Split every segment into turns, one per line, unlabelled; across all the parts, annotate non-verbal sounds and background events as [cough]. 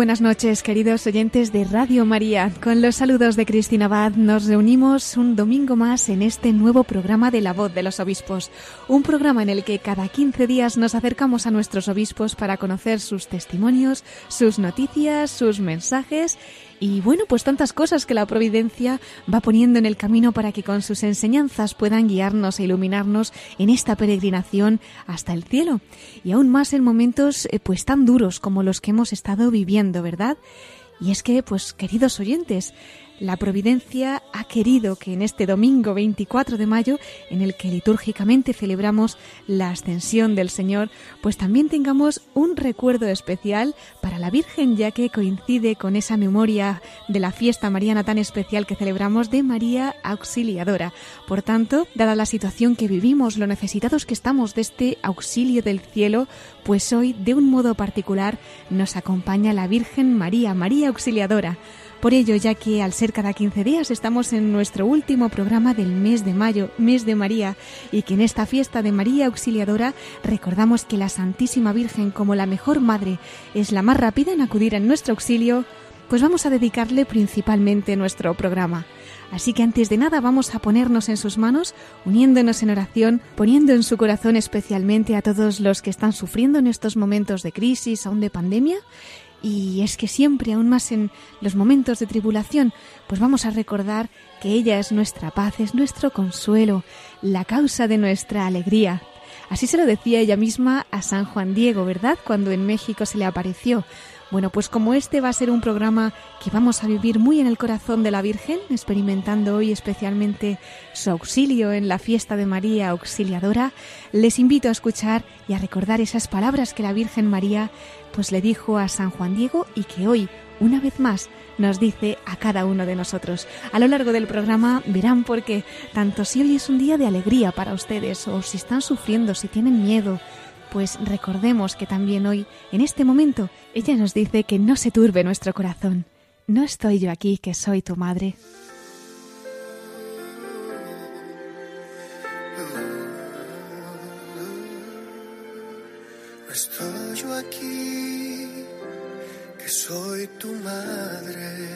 Buenas noches, queridos oyentes de Radio María. Con los saludos de Cristina Abad nos reunimos un domingo más en este nuevo programa de La Voz de los Obispos. Un programa en el que cada 15 días nos acercamos a nuestros obispos para conocer sus testimonios, sus noticias, sus mensajes y bueno, pues tantas cosas que la providencia va poniendo en el camino para que con sus enseñanzas puedan guiarnos e iluminarnos en esta peregrinación hasta el cielo. Y aún más en momentos eh, pues tan duros como los que hemos estado viviendo, ¿verdad? Y es que, pues queridos oyentes, la Providencia ha querido que en este domingo 24 de mayo, en el que litúrgicamente celebramos la ascensión del Señor, pues también tengamos un recuerdo especial para la Virgen, ya que coincide con esa memoria de la fiesta mariana tan especial que celebramos de María Auxiliadora. Por tanto, dada la situación que vivimos, lo necesitados que estamos de este auxilio del cielo, pues hoy, de un modo particular, nos acompaña la Virgen María, María Auxiliadora. Por ello, ya que al ser cada 15 días estamos en nuestro último programa del mes de mayo, mes de María, y que en esta fiesta de María Auxiliadora recordamos que la Santísima Virgen como la mejor madre es la más rápida en acudir en nuestro auxilio, pues vamos a dedicarle principalmente nuestro programa. Así que antes de nada vamos a ponernos en sus manos, uniéndonos en oración, poniendo en su corazón especialmente a todos los que están sufriendo en estos momentos de crisis, aún de pandemia, y es que siempre, aún más en los momentos de tribulación, pues vamos a recordar que ella es nuestra paz, es nuestro consuelo, la causa de nuestra alegría. Así se lo decía ella misma a San Juan Diego, ¿verdad? Cuando en México se le apareció. Bueno, pues como este va a ser un programa que vamos a vivir muy en el corazón de la Virgen, experimentando hoy especialmente su auxilio en la fiesta de María Auxiliadora, les invito a escuchar y a recordar esas palabras que la Virgen María pues le dijo a San Juan Diego y que hoy, una vez más, nos dice a cada uno de nosotros. A lo largo del programa verán por qué, tanto si hoy es un día de alegría para ustedes o si están sufriendo, si tienen miedo, pues recordemos que también hoy, en este momento, ella nos dice que no se turbe nuestro corazón. No estoy yo aquí, que soy tu madre.
Estoy yo aquí, soy tu madre.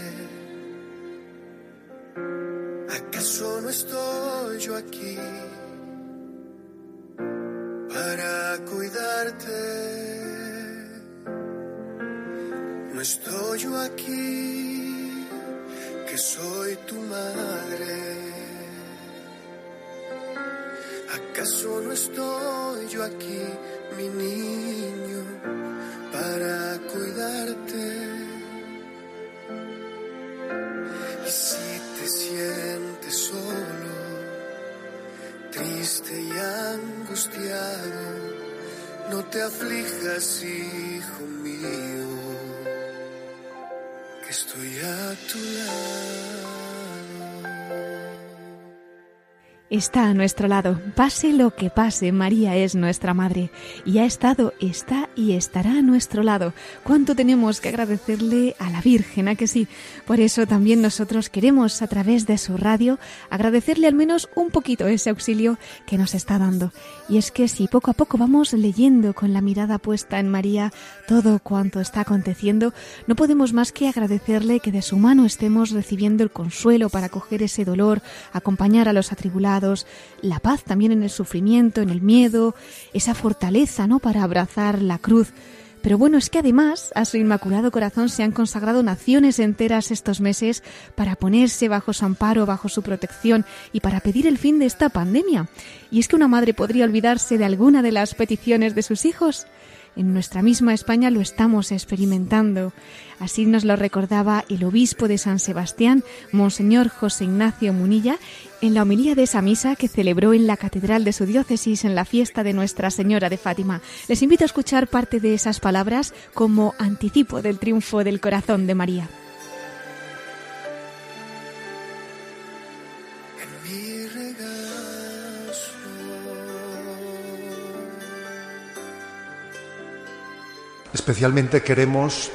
¿Acaso no estoy yo aquí para cuidarte? No estoy yo aquí, que soy tu madre. ¿Acaso no estoy yo aquí, mi niño, aflijas, hijo mío,
Está a nuestro lado. Pase lo que pase, María es nuestra madre y ha estado, está y estará a nuestro lado. ¿Cuánto tenemos que agradecerle a la Virgen, a que sí? Por eso también nosotros queremos, a través de su radio, agradecerle al menos un poquito ese auxilio que nos está dando. Y es que si poco a poco vamos leyendo con la mirada puesta en María todo cuanto está aconteciendo, no podemos más que agradecerle que de su mano estemos recibiendo el consuelo para coger ese dolor, acompañar a los atribulados, la paz también en el sufrimiento, en el miedo, esa fortaleza, ¿no? Para abrazar la cruz. Pero bueno, es que además a su Inmaculado Corazón se han consagrado naciones enteras estos meses para ponerse bajo su amparo, bajo su protección y para pedir el fin de esta pandemia. ¿Y es que una madre podría olvidarse de alguna de las peticiones de sus hijos? En nuestra misma España lo estamos experimentando. Así nos lo recordaba el obispo de San Sebastián, Monseñor José Ignacio Munilla, en la homilía de esa misa que celebró en la catedral de su diócesis en la fiesta de Nuestra Señora de Fátima. Les invito a escuchar parte de esas palabras como anticipo del triunfo del corazón de María.
Especialmente queremos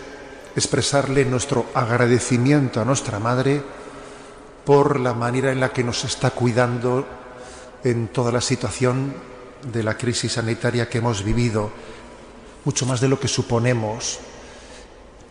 expresarle nuestro agradecimiento a nuestra Madre por la manera en la que nos está cuidando en toda la situación de la crisis sanitaria que hemos vivido, mucho más de lo que suponemos.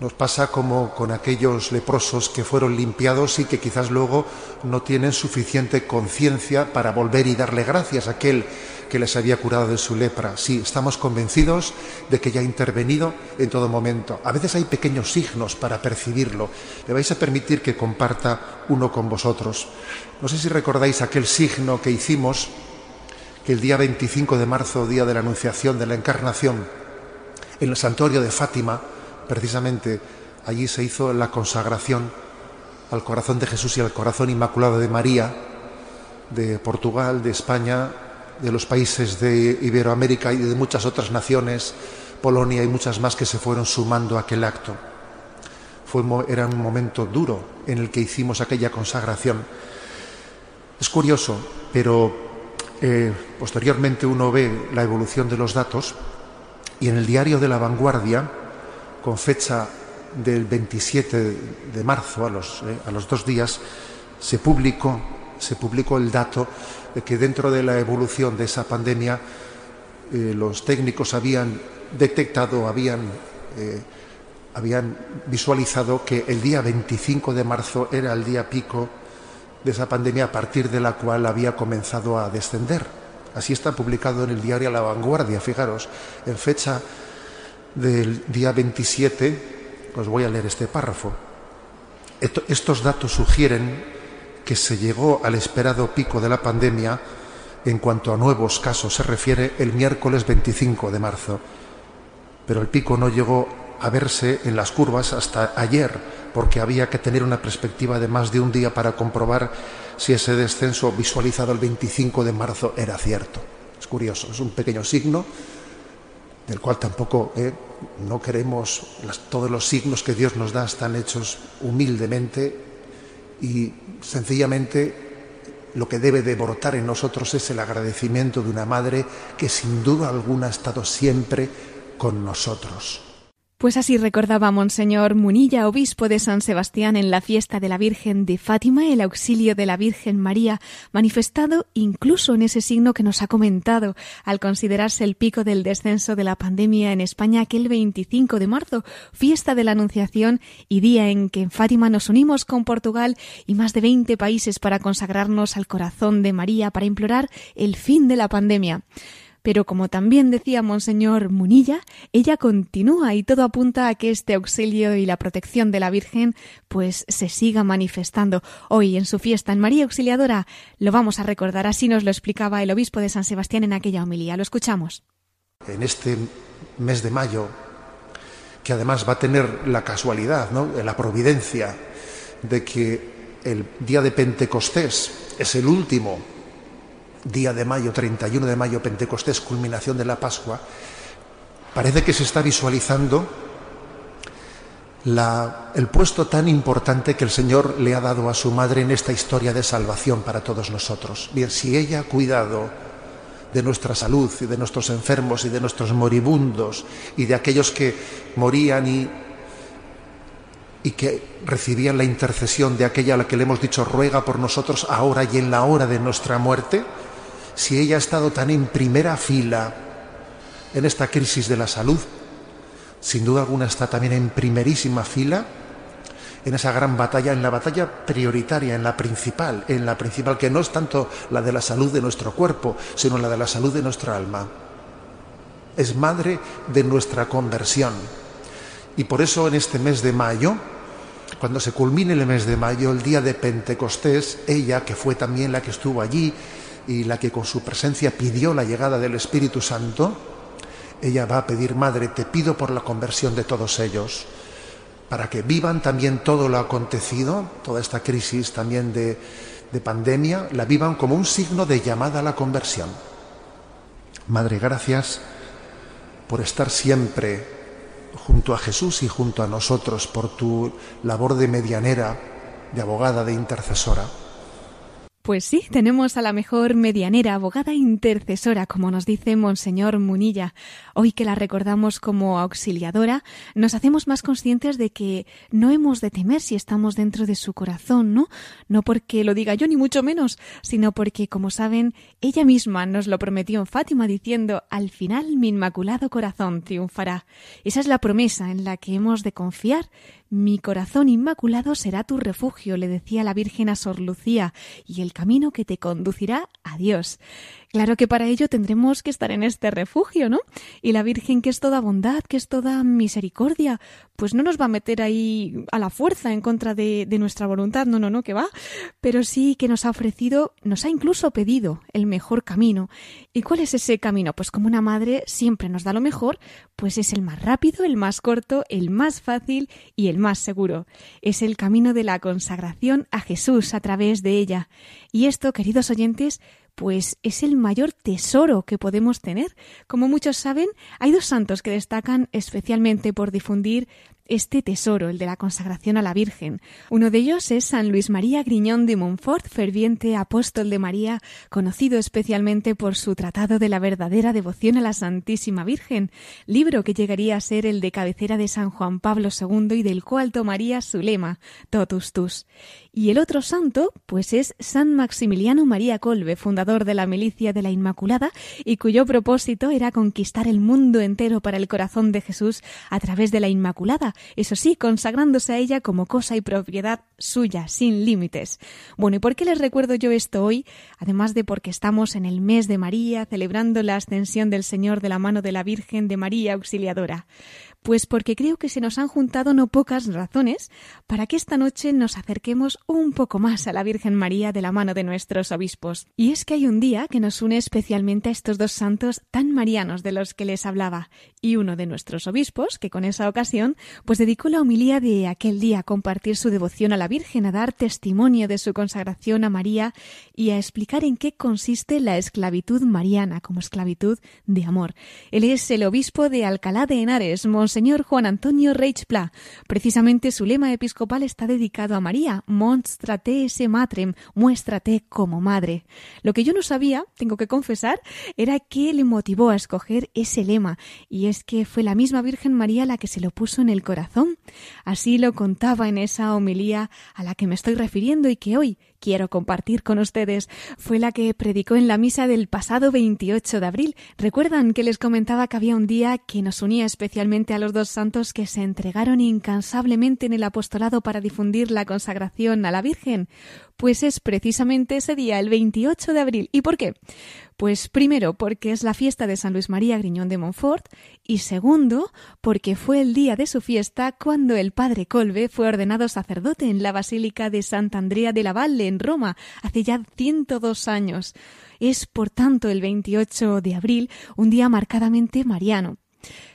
Nos pasa como con aquellos leprosos que fueron limpiados y que quizás luego no tienen suficiente conciencia para volver y darle gracias a aquel que les había curado de su lepra. Sí, estamos convencidos de que ya ha intervenido en todo momento. A veces hay pequeños signos para percibirlo. Le vais a permitir que comparta uno con vosotros. No sé si recordáis aquel signo que hicimos que el día 25 de marzo, día de la Anunciación de la Encarnación, en el santuario de Fátima, precisamente allí se hizo la consagración al corazón de Jesús y al corazón inmaculado de María, de Portugal, de España, de los países de Iberoamérica y de muchas otras naciones, Polonia y muchas más que se fueron sumando a aquel acto. Fue, era un momento duro en el que hicimos aquella consagración. Es curioso, pero eh, posteriormente uno ve la evolución de los datos y en el diario de la vanguardia, con fecha del 27 de marzo, a los, eh, a los dos días, se publicó, se publicó el dato que dentro de la evolución de esa pandemia eh, los técnicos habían detectado, habían, eh, habían visualizado que el día 25 de marzo era el día pico de esa pandemia a partir de la cual había comenzado a descender. Así está publicado en el diario La Vanguardia, fijaros, en fecha del día 27, os voy a leer este párrafo. Estos datos sugieren que se llegó al esperado pico de la pandemia en cuanto a nuevos casos se refiere el miércoles 25 de marzo. Pero el pico no llegó a verse en las curvas hasta ayer, porque había que tener una perspectiva de más de un día para comprobar si ese descenso visualizado el 25 de marzo era cierto. Es curioso, es un pequeño signo del cual tampoco eh, no queremos todos los signos que Dios nos da están hechos humildemente y sencillamente lo que debe de brotar en nosotros es el agradecimiento de una madre que sin duda alguna ha estado siempre con nosotros.
Pues así recordaba Monseñor Munilla, obispo de San Sebastián, en la fiesta de la Virgen de Fátima, el auxilio de la Virgen María, manifestado incluso en ese signo que nos ha comentado, al considerarse el pico del descenso de la pandemia en España aquel 25 de marzo, fiesta de la Anunciación y día en que en Fátima nos unimos con Portugal y más de 20 países para consagrarnos al corazón de María para implorar el fin de la pandemia. Pero como también decía Monseñor Munilla, ella continúa y todo apunta a que este auxilio y la protección de la Virgen pues se siga manifestando. Hoy en su fiesta en María Auxiliadora lo vamos a recordar, así nos lo explicaba el obispo de San Sebastián en aquella homilía. Lo escuchamos.
En este mes de mayo, que además va a tener la casualidad, ¿no? la providencia de que el día de Pentecostés es el último día de mayo, 31 de mayo, Pentecostés, culminación de la Pascua, parece que se está visualizando el puesto tan importante que el Señor le ha dado a su madre en esta historia de salvación para todos nosotros. Bien, si ella ha cuidado de nuestra salud y de nuestros enfermos y de nuestros moribundos y de aquellos que morían y, y que recibían la intercesión de aquella a la que le hemos dicho ruega por nosotros ahora y en la hora de nuestra muerte, si ella ha estado tan en primera fila en esta crisis de la salud, sin duda alguna está también en primerísima fila en esa gran batalla, en la batalla prioritaria, en la principal, en la principal, que no es tanto la de la salud de nuestro cuerpo, sino la de la salud de nuestra alma. Es madre de nuestra conversión. Y por eso en este mes de mayo, cuando se culmine el mes de mayo, el día de Pentecostés, ella, que fue también la que estuvo allí y la que con su presencia pidió la llegada del Espíritu Santo, ella va a pedir, Madre, te pido por la conversión de todos ellos, para que vivan también todo lo acontecido, toda esta crisis también de, de pandemia, la vivan como un signo de llamada a la conversión. Madre, gracias por estar siempre junto a Jesús y junto a nosotros, por tu labor de medianera, de abogada, de intercesora.
Pues sí, tenemos a la mejor medianera, abogada intercesora, como nos dice Monseñor Munilla. Hoy que la recordamos como auxiliadora, nos hacemos más conscientes de que no hemos de temer si estamos dentro de su corazón, ¿no? No porque lo diga yo, ni mucho menos, sino porque, como saben, ella misma nos lo prometió en Fátima diciendo, al final mi inmaculado corazón triunfará. Esa es la promesa en la que hemos de confiar mi corazón inmaculado será tu refugio, le decía la Virgen a Sor Lucía, y el camino que te conducirá a Dios. Claro que para ello tendremos que estar en este refugio, ¿no? Y la Virgen, que es toda bondad, que es toda misericordia, pues no nos va a meter ahí a la fuerza en contra de, de nuestra voluntad, no, no, no, que va, pero sí que nos ha ofrecido, nos ha incluso pedido el mejor camino. ¿Y cuál es ese camino? Pues como una madre siempre nos da lo mejor, pues es el más rápido, el más corto, el más fácil y el más seguro. Es el camino de la consagración a Jesús a través de ella. Y esto, queridos oyentes, pues es el mayor tesoro que podemos tener. Como muchos saben, hay dos santos que destacan especialmente por difundir este tesoro, el de la consagración a la Virgen. Uno de ellos es San Luis María Griñón de Montfort, ferviente apóstol de María, conocido especialmente por su tratado de la verdadera devoción a la Santísima Virgen, libro que llegaría a ser el de cabecera de San Juan Pablo II y del cual tomaría su lema, Totus Tus. Y el otro santo, pues es San Maximiliano María Colbe, fundador de la Milicia de la Inmaculada, y cuyo propósito era conquistar el mundo entero para el corazón de Jesús a través de la Inmaculada, eso sí, consagrándose a ella como cosa y propiedad suya, sin límites. Bueno, ¿y por qué les recuerdo yo esto hoy? Además de porque estamos en el mes de María, celebrando la ascensión del Señor de la mano de la Virgen de María Auxiliadora. Pues porque creo que se nos han juntado no pocas razones para que esta noche nos acerquemos un poco más a la Virgen María de la mano de nuestros obispos. Y es que hay un día que nos une especialmente a estos dos santos tan marianos de los que les hablaba, y uno de nuestros obispos, que con esa ocasión, pues dedicó la homilía de aquel día a compartir su devoción a la Virgen, a dar testimonio de su consagración a María y a explicar en qué consiste la esclavitud mariana como esclavitud de amor. Él es el obispo de Alcalá de Henares, Monseñor Juan Antonio Reichpla. Precisamente su lema episcopal está dedicado a María, Monstrate ese matrem, muéstrate como madre. Lo que yo no sabía, tengo que confesar, era qué le motivó a escoger ese lema, y es que fue la misma Virgen María la que se lo puso en el corazón. Así lo contaba en esa homilía a la que me estoy refiriendo y que hoy quiero compartir con ustedes fue la que predicó en la misa del pasado 28 de abril. Recuerdan que les comentaba que había un día que nos unía especialmente a los dos santos que se entregaron incansablemente en el apostolado para difundir la consagración a la Virgen. Pues es precisamente ese día, el 28 de abril. ¿Y por qué? Pues primero porque es la fiesta de San Luis María Griñón de Montfort y segundo porque fue el día de su fiesta cuando el padre Colbe fue ordenado sacerdote en la Basílica de Santa Andrea de la Valle en Roma hace ya 102 años. Es por tanto el 28 de abril un día marcadamente mariano.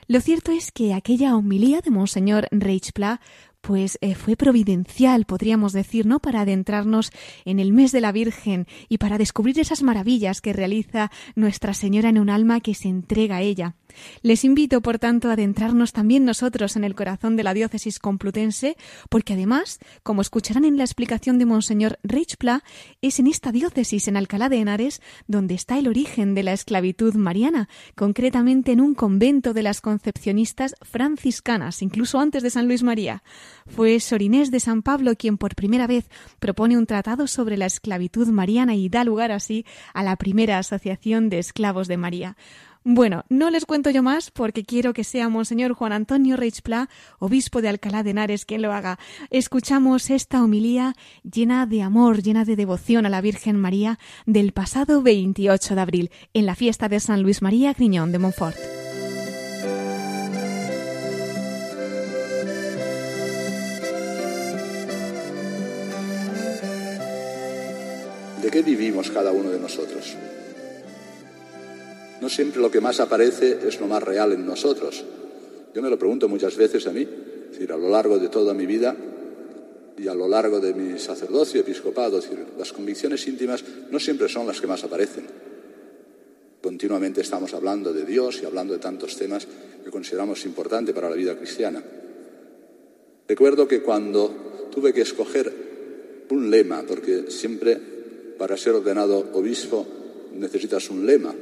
Lo cierto es que aquella homilía de Monseñor Reichpla pues eh, fue providencial, podríamos decir, ¿no? Para adentrarnos en el mes de la Virgen y para descubrir esas maravillas que realiza Nuestra Señora en un alma que se entrega a ella. Les invito, por tanto, a adentrarnos también nosotros en el corazón de la diócesis complutense, porque además, como escucharán en la explicación de Monseñor Reichpla, es en esta diócesis, en Alcalá de Henares, donde está el origen de la esclavitud mariana, concretamente en un convento de las concepcionistas franciscanas, incluso antes de San Luis María. Fue Sor Inés de San Pablo quien por primera vez propone un tratado sobre la esclavitud mariana y da lugar así a la primera asociación de esclavos de María. Bueno, no les cuento yo más porque quiero que sea Monseñor Juan Antonio Reichpla, obispo de Alcalá de Henares, quien lo haga. Escuchamos esta homilía llena de amor, llena de devoción a la Virgen María del pasado 28 de abril, en la fiesta de San Luis María Griñón de Montfort.
¿De qué vivimos cada uno de nosotros? No siempre lo que más aparece es lo más real en nosotros. Yo me lo pregunto muchas veces a mí, es decir, a lo largo de toda mi vida y a lo largo de mi sacerdocio, episcopado, las convicciones íntimas no siempre son las que más aparecen. Continuamente estamos hablando de Dios y hablando de tantos temas que consideramos importantes para la vida cristiana. Recuerdo que cuando tuve que escoger un lema, porque siempre para ser ordenado obispo necesitas un lema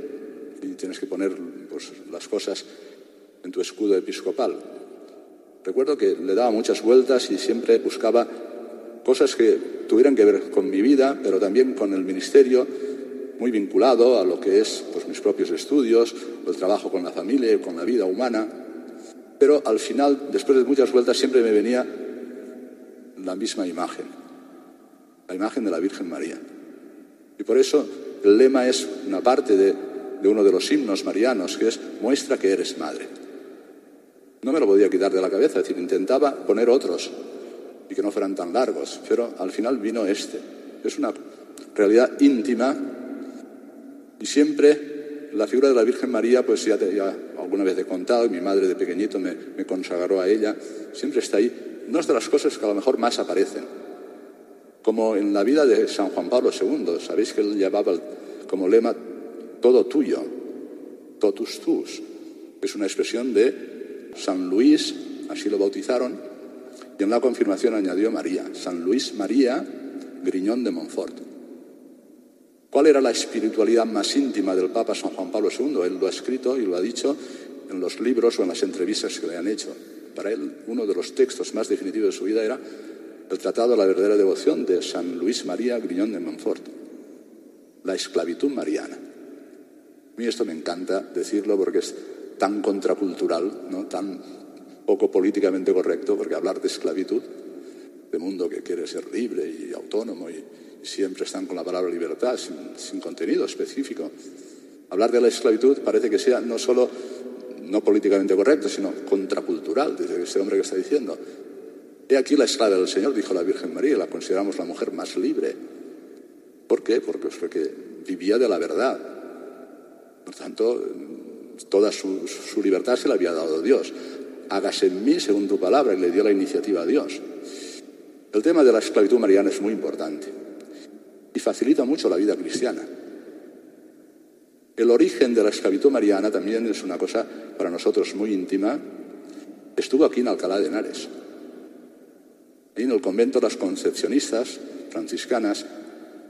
y tienes que poner pues, las cosas en tu escudo episcopal. Recuerdo que le daba muchas vueltas y siempre buscaba cosas que tuvieran que ver con mi vida, pero también con el ministerio, muy vinculado a lo que es pues, mis propios estudios, el trabajo con la familia con la vida humana. Pero al final, después de muchas vueltas, siempre me venía la misma imagen, la imagen de la Virgen María. Y por eso el lema es una parte de, de uno de los himnos marianos, que es muestra que eres madre. No me lo podía quitar de la cabeza, es decir, intentaba poner otros y que no fueran tan largos, pero al final vino este. Es una realidad íntima y siempre la figura de la Virgen María, pues ya, ya alguna vez he contado, y mi madre de pequeñito me, me consagró a ella, siempre está ahí. No es de las cosas que a lo mejor más aparecen. Como en la vida de San Juan Pablo II, sabéis que él llevaba como lema todo tuyo, totus tus. Es una expresión de San Luis, así lo bautizaron, y en la confirmación añadió María, San Luis María Griñón de Montfort. ¿Cuál era la espiritualidad más íntima del Papa San Juan Pablo II? Él lo ha escrito y lo ha dicho en los libros o en las entrevistas que le han hecho. Para él, uno de los textos más definitivos de su vida era el Tratado de la Verdadera Devoción de San Luis María Griñón de Montfort, la esclavitud mariana. Mí esto me encanta decirlo porque es tan contracultural, ¿no? tan poco políticamente correcto, porque hablar de esclavitud, de mundo que quiere ser libre y autónomo y, siempre están con la palabra libertad, sin, contenido específico. Hablar de la esclavitud parece que sea no solo no políticamente correcto, sino contracultural, desde este hombre que está diciendo. He aquí la esclava del Señor, dijo la Virgen María, la consideramos la mujer más libre. ¿Por qué? Porque, porque vivía de la verdad. Por tanto, toda su, libertad se la había dado Dios. Hágase en mí según tu palabra y le dio la iniciativa a Dios. El tema de la esclavitud mariana es muy importante y facilita mucho la vida cristiana. El origen de la esclavitud mariana también es una cosa para nosotros muy íntima. Estuvo aquí en Alcalá de Henares. En el convento de las concepcionistas franciscanas,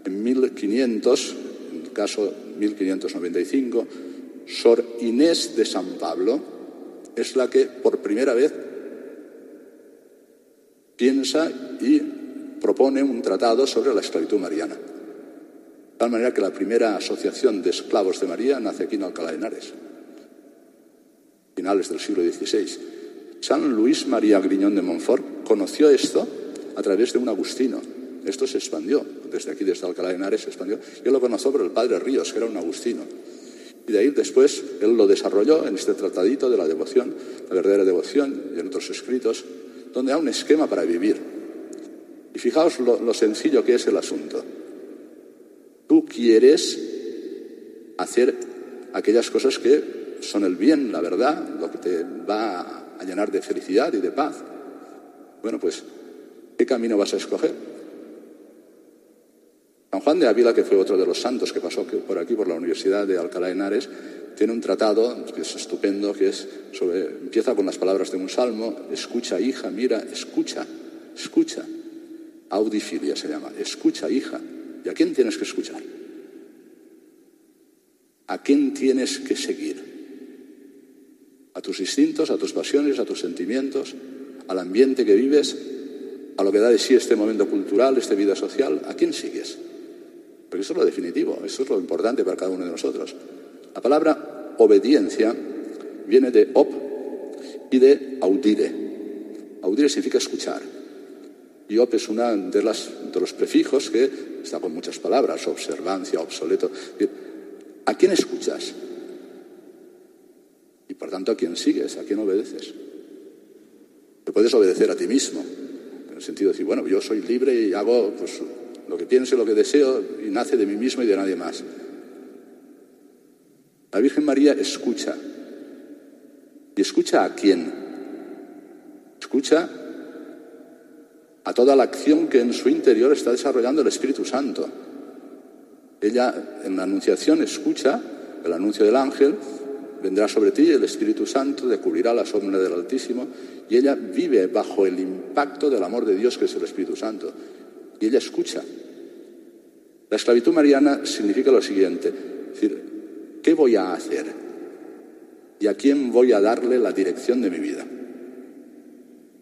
en 1500, en el caso 1595, Sor Inés de San Pablo es la que por primera vez piensa y propone un tratado sobre la esclavitud mariana. De tal manera que la primera asociación de esclavos de María nace aquí en Alcalá de Henares, finales del siglo XVI. San Luis María Griñón de Montfort conoció esto a través de un agustino. Esto se expandió, desde aquí, desde Alcalá de Henares, se expandió. Yo lo conocí por el padre Ríos, que era un agustino. Y de ahí después él lo desarrolló en este tratadito de la devoción, la verdadera devoción, y en otros escritos, donde hay un esquema para vivir. Y fijaos lo, sencillo que es el asunto. Tú quieres hacer aquellas cosas que son el bien, la verdad, lo que te va a llenar de felicidad y de paz. Bueno, pues, ¿qué camino vas a escoger? San Juan de Ávila, que fue otro de los santos que pasó por aquí, por la Universidad de Alcalá de Henares, tiene un tratado que es estupendo, que es sobre, empieza con las palabras de un salmo, escucha hija, mira, escucha, escucha. Audifilia se llama, escucha hija. ¿Y a quién tienes que escuchar? ¿A quién tienes que seguir? ¿A tus instintos, a tus pasiones, a tus sentimientos, al ambiente que vives, a lo que da de sí este momento cultural, esta vida social? ¿A quién sigues? Porque eso es lo definitivo, eso es lo importante para cada uno de nosotros. La palabra obediencia viene de op y de audire. Audire significa escuchar. Y op es una de, de los prefijos que está con muchas palabras, observancia, obsoleto. ¿A quién escuchas? Y por tanto, ¿a quién sigues? ¿A quién obedeces? Te puedes obedecer a ti mismo, en el sentido de decir, bueno, yo soy libre y hago pues, lo que pienso, lo que deseo, y nace de mí mismo y de nadie más. La Virgen María escucha. ¿Y escucha a quién? Escucha a toda la acción que en su interior está desarrollando el Espíritu Santo. Ella en la Anunciación escucha el anuncio del ángel, vendrá sobre ti el Espíritu Santo, te cubrirá la sombra del Altísimo, y ella vive bajo el impacto del amor de Dios que es el Espíritu Santo. Y ella escucha. La esclavitud mariana significa lo siguiente, es decir, ¿qué voy a hacer? ¿Y a quién voy a darle la dirección de mi vida?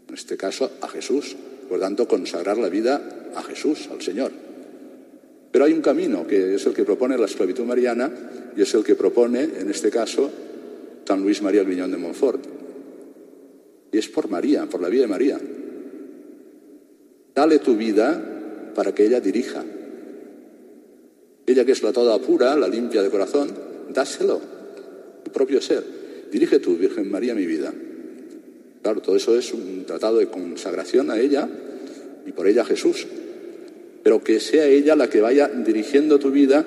En este caso, a Jesús. Por tanto, consagrar la vida a Jesús, al Señor. Pero hay un camino que es el que propone la esclavitud mariana y es el que propone, en este caso, San Luis María Griñón de Montfort. Y es por María, por la vida de María. Dale tu vida para que ella dirija. Ella que es la toda pura, la limpia de corazón, dáselo, tu propio ser. Dirige tú, Virgen María, mi vida. Claro, todo eso es un tratado de consagración a ella y por ella a Jesús. Pero que sea ella la que vaya dirigiendo tu vida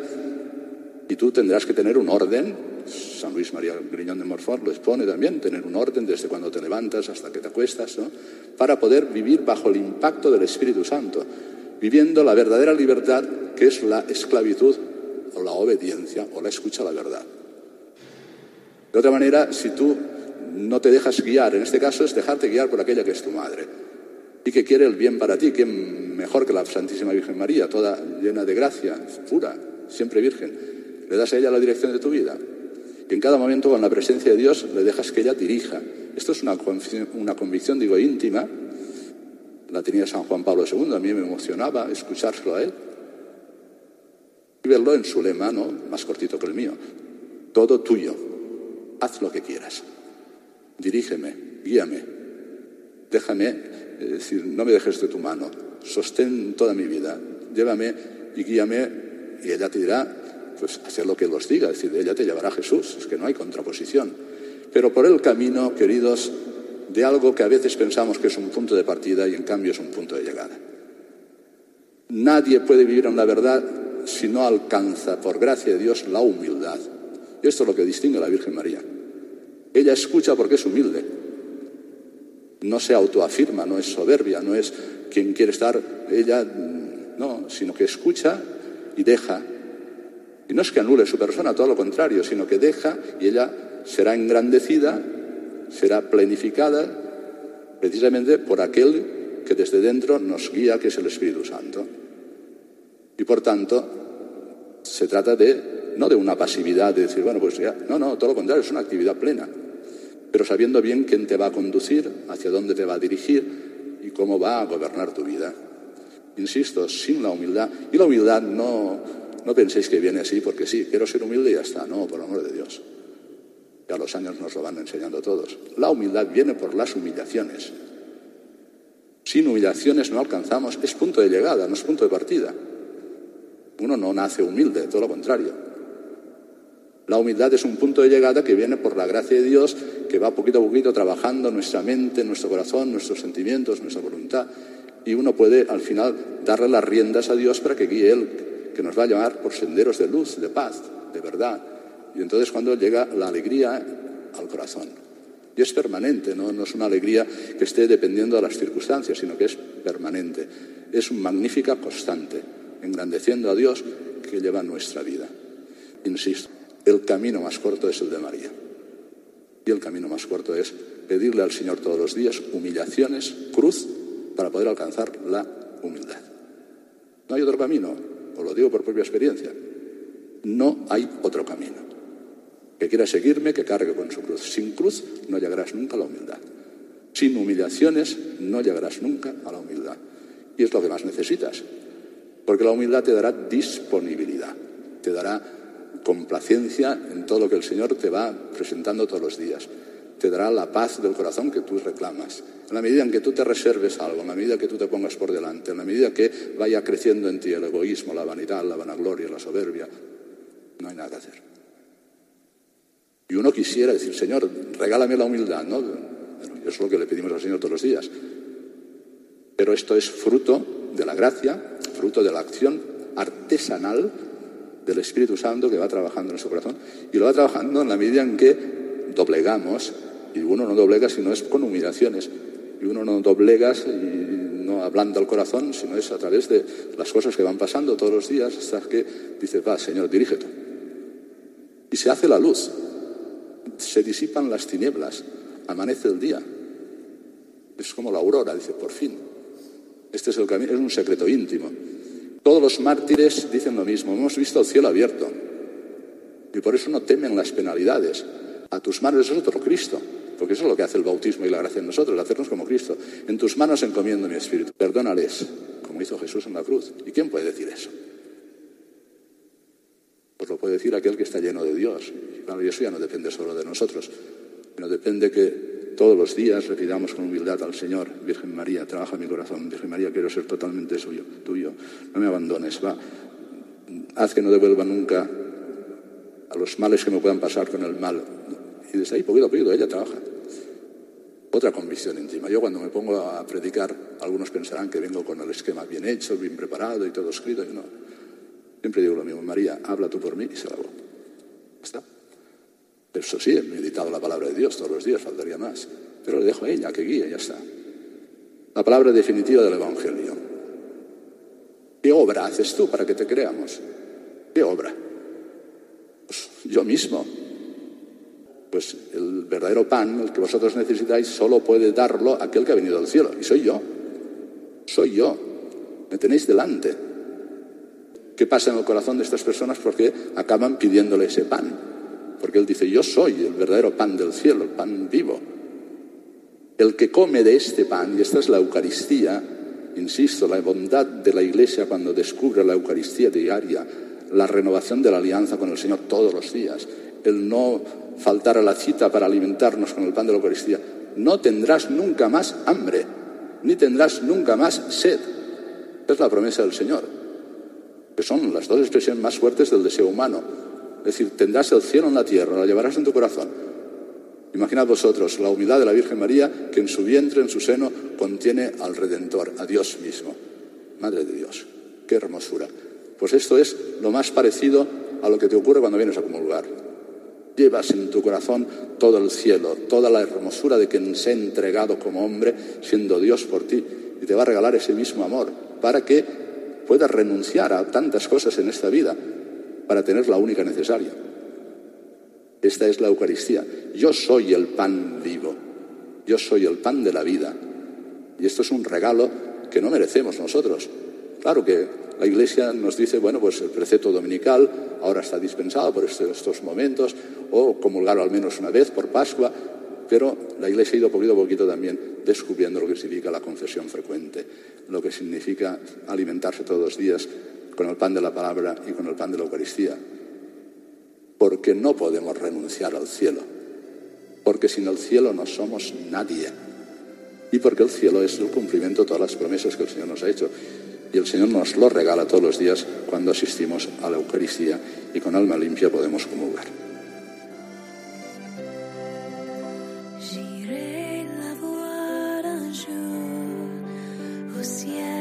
y tú tendrás que tener un orden. San Luis María Griñón de Morfort lo expone también, tener un orden desde cuando te levantas hasta que te acuestas, ¿no? para poder vivir bajo el impacto del Espíritu Santo, viviendo la verdadera libertad que es la esclavitud o la obediencia o la escucha a la verdad. De otra manera, si tú no te dejas guiar, en este caso es dejarte guiar por aquella que es tu madre y que quiere el bien para ti, que mejor que la Santísima Virgen María, toda llena de gracia, pura, siempre virgen. Le das a ella la dirección de tu vida. Y en cada momento, con la presencia de Dios, le dejas que ella dirija. Esto es una, una convicción, digo, íntima. La tenía San Juan Pablo II, a mí me emocionaba escuchárselo a él. Y verlo en su lema, ¿no? Más cortito que el mío. Todo tuyo. Haz lo que quieras. Dirígeme, guíame. Déjame, es decir, no me dejes de tu mano. Sostén toda mi vida. Llévame y guíame. Y ella te dirá, pues hacer lo que Él os diga, es decir, ella te llevará Jesús, es que no hay contraposición. Pero por el camino, queridos, de algo que a veces pensamos que es un punto de partida y en cambio es un punto de llegada. Nadie puede vivir en la verdad si no alcanza, por gracia de Dios, la humildad. Y esto es lo que distingue a la Virgen María. Ella escucha porque es humilde. No se autoafirma, no es soberbia, no es quien quiere estar ella, no, sino que escucha y deja y no es que anule su persona, todo lo contrario, sino que deja y ella será engrandecida, será planificada precisamente por aquel que desde dentro nos guía, que es el Espíritu Santo. Y por tanto, se trata de, no de una pasividad, de decir, bueno, pues ya, no, no, todo lo contrario, es una actividad plena, pero sabiendo bien quién te va a conducir, hacia dónde te va a dirigir y cómo va a gobernar tu vida. Insisto, sin la humildad, y la humildad no, no penséis que viene así porque sí, quiero ser humilde y ya está. No, por amor de Dios. Ya los años nos lo van enseñando todos. La humildad viene por las humillaciones. Sin humillaciones no alcanzamos, es punto de llegada, no es punto de partida. Uno no nace humilde, todo lo contrario. La humildad es un punto de llegada que viene por la gracia de Dios, que va poquito a poquito trabajando nuestra mente, nuestro corazón, nuestros sentimientos, nuestra voluntad. Y uno puede al final darle las riendas a Dios para que guíe Él que nos va a llamar por senderos de luz, de paz, de verdad. Y entonces cuando llega la alegría al corazón. Y es permanente, ¿no? es una alegría que esté dependiendo de las circunstancias, sino que es permanente. Es una magnífica constante, engrandeciendo a Dios que lleva nuestra vida. Insisto, el camino más corto es el de María. Y el camino más corto es pedirle al Señor todos los días humillaciones, cruz, para poder alcanzar la humildad. No hay otro camino, os lo digo por propia experiencia, no hay otro camino. Que quiera seguirme, que cargue con su cruz. Sin cruz no llegarás nunca a la humildad. Sin humillaciones no llegarás nunca a la humildad. Y es lo que más necesitas. Porque la humildad te dará disponibilidad, te dará complacencia en todo lo que el Señor te va presentando todos los días te dará la paz del corazón que tú reclamas. En la medida en que tú te reserves algo, en la medida que tú te pongas por delante, en la medida que vaya creciendo en ti el egoísmo, la vanidad, la vanagloria, la soberbia, no hay nada que hacer. Y uno quisiera decir, Señor, regálame la humildad, ¿no? eso es lo que le pedimos al Señor todos los días. Pero esto es fruto de la gracia, fruto de la acción artesanal del Espíritu Santo que va trabajando en nuestro corazón y lo va trabajando en la medida en que doblegamos y uno no doblega si no es con humillaciones y uno no doblega y no hablando al corazón sino es a través de las cosas que van pasando todos los días hasta que dice va Señor dirígete y se hace la luz se disipan las tinieblas amanece el día es como la aurora dice por fin este es el camino es un secreto íntimo todos los mártires dicen lo mismo. Hemos visto el cielo abierto. Y por eso no temen las penalidades. A tus manos es otro Cristo. Porque eso es lo que hace el bautismo y la gracia en nosotros, hacernos como Cristo. En tus manos encomiendo mi espíritu. Perdónales, como hizo Jesús en la cruz. ¿Y quién puede decir eso? Pues lo puede decir aquel que está lleno de Dios. Y claro, eso ya no depende solo de nosotros. No depende que todos los días le pidamos con humildad al Señor, Virgen María, trabaja mi corazón, Virgen María, quiero ser totalmente suyo, tuyo, no me abandones, va, haz que no devuelva nunca a los males que me puedan pasar con el mal. Y desde ahí, poquito a poquito, ella trabaja. Otra convicción íntima. Yo cuando me pongo a predicar, algunos pensarán que vengo con el esquema bien hecho, bien preparado y todo escrito. Y no. Siempre digo lo mismo, María, habla tú por mí y se voy. ¿Está? Eso sí, he meditado la palabra de Dios todos los días, faltaría más. Pero le dejo a ella que guíe, ya está. La palabra definitiva del Evangelio. ¿Qué obra haces tú para que te creamos? ¿Qué obra? Pues yo mismo. Pues el verdadero pan, el que vosotros necesitáis, solo puede darlo aquel que ha venido del cielo. Y soy yo. Soy yo. Me tenéis delante. ¿Qué pasa en el corazón de estas personas? Porque acaban pidiéndole ese pan porque Él dice, yo soy el verdadero pan del cielo, el pan vivo. El que come de este pan, y esta es la Eucaristía, insisto, la bondad de la Iglesia cuando descubre la Eucaristía diaria, la renovación de la alianza con el Señor todos los días, el no faltar a la cita para alimentarnos con el pan de la Eucaristía, no tendrás nunca más hambre, ni tendrás nunca más sed. Es la promesa del Señor, que son las dos expresiones más fuertes del deseo humano es decir, tendrás el cielo en la tierra, la llevarás en tu corazón. Imaginad vosotros la humildad de la Virgen María que en su vientre, en su seno, contiene al Redentor, a Dios mismo. Madre de Dios, qué hermosura. Pues esto es lo más parecido a lo que te ocurre cuando vienes a comulgar. Llevas en tu corazón todo el cielo, toda la hermosura de quien se ha entregado como hombre, siendo Dios por ti, y te va a regalar ese mismo amor, para que puedas renunciar a tantas cosas en esta vida, para tener la única necesaria. Esta es la Eucaristía. Yo soy el pan vivo. Yo soy el pan de la vida. Y esto es un regalo que no merecemos nosotros. Claro que la Iglesia nos dice, bueno, pues el precepto dominical ahora está dispensado por este, estos momentos, o comulgarlo al menos una vez por Pascua, pero la Iglesia ha ido poquito a poquito también descubriendo lo que significa la confesión frecuente, lo que significa alimentarse todos los días con el pan de la palabra y con el pan de la Eucaristía. Porque no podemos renunciar al cielo. Porque sin el cielo no somos nadie. Y porque el cielo es el cumplimiento de todas las promesas que el Señor nos ha hecho. Y el Señor nos lo regala todos los días cuando asistimos a la Eucaristía y con alma limpia podemos comulgar.
No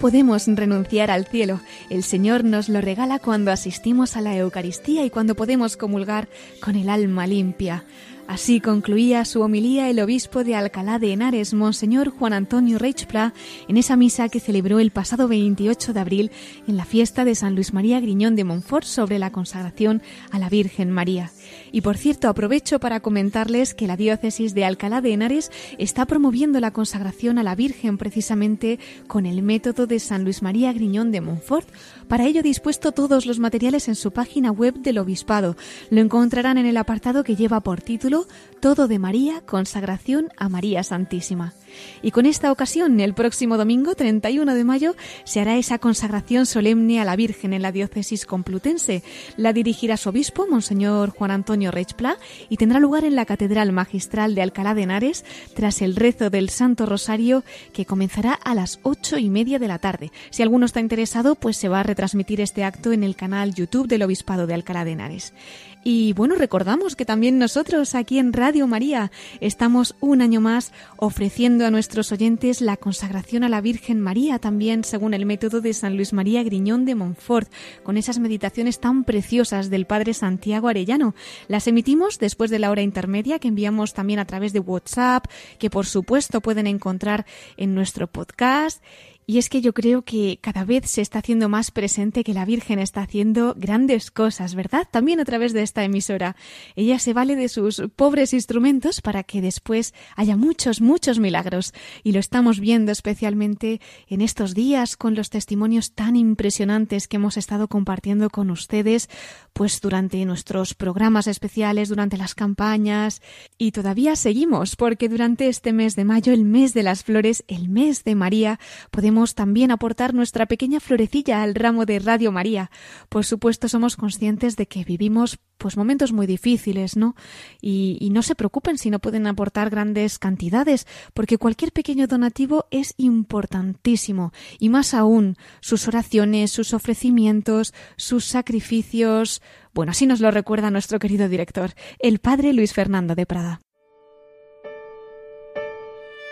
podemos renunciar al cielo. El Señor nos lo regala cuando asistimos a la Eucaristía y cuando podemos comulgar con el alma limpia. Así concluía su homilía el obispo de Alcalá de Henares, Monseñor Juan Antonio Reichpla, en esa misa que celebró el pasado 28 de abril en la fiesta de San Luis María Griñón de Montfort sobre la consagración a la Virgen María. Y por cierto, aprovecho para comentarles que la diócesis de Alcalá de Henares está promoviendo la consagración a la Virgen precisamente con el método de San Luis María Griñón de Montfort. Para ello dispuesto todos los materiales en su página web del obispado. Lo encontrarán en el apartado que lleva por título Todo de María, consagración a María Santísima. Y con esta ocasión, el próximo domingo 31 de mayo, se hará esa consagración solemne a la Virgen en la diócesis complutense. La dirigirá su obispo, Monseñor Juan Antonio Rechpla, y tendrá lugar en la Catedral Magistral de Alcalá de Henares tras el rezo del Santo Rosario que comenzará a las ocho y media de la tarde. Si alguno está interesado, pues se va a retransmitir este acto en el canal YouTube del Obispado de Alcalá de Henares. Y bueno, recordamos que también nosotros aquí en Radio María estamos un año más ofreciendo a nuestros oyentes la consagración a la Virgen María, también según el método de San Luis María Griñón de Montfort, con esas meditaciones tan preciosas del Padre Santiago Arellano. Las emitimos después de la hora intermedia que enviamos también a través de WhatsApp, que por supuesto pueden encontrar en nuestro podcast y es que yo creo que cada vez se está haciendo más presente que la Virgen está haciendo grandes cosas, ¿verdad? También a través de esta emisora. Ella se vale de sus pobres instrumentos para que después haya muchos, muchos milagros. Y lo estamos viendo especialmente en estos días con los testimonios tan impresionantes que hemos estado compartiendo con ustedes, pues durante nuestros programas especiales, durante las campañas. Y todavía seguimos, porque durante este mes de mayo, el mes de las flores, el mes de María, podemos también aportar nuestra pequeña florecilla al ramo de Radio María. Por supuesto, somos conscientes de que vivimos pues momentos muy difíciles, ¿no? Y, y no se preocupen si no pueden aportar grandes cantidades, porque cualquier pequeño donativo es importantísimo. Y más aún, sus oraciones, sus ofrecimientos, sus sacrificios. Bueno, así nos lo recuerda nuestro querido director, el padre Luis Fernando de Prada.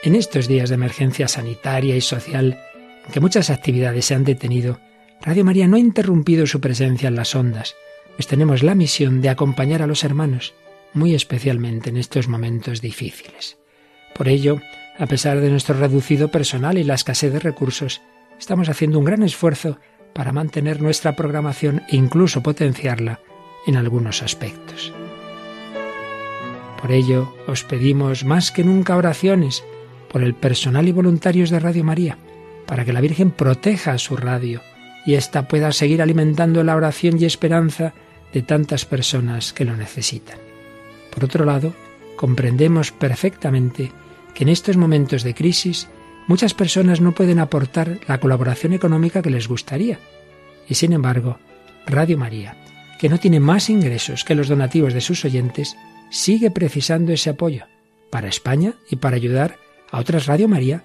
En estos días de emergencia sanitaria y social, que muchas actividades se han detenido, Radio María no ha interrumpido su presencia en las ondas, pues tenemos la misión de acompañar a los hermanos, muy especialmente en estos momentos difíciles. Por ello, a pesar de nuestro reducido personal y la escasez de recursos, estamos haciendo un gran esfuerzo para mantener nuestra programación e incluso potenciarla en algunos aspectos. Por ello, os pedimos más que nunca oraciones por el personal y voluntarios de Radio María, para que la Virgen proteja su radio y ésta pueda seguir alimentando la oración y esperanza de tantas personas que lo necesitan. Por otro lado, comprendemos perfectamente que en estos momentos de crisis muchas personas no pueden aportar la colaboración económica que les gustaría. Y sin embargo, Radio María, que no tiene más ingresos que los donativos de sus oyentes, sigue precisando ese apoyo para España y para ayudar a otras Radio María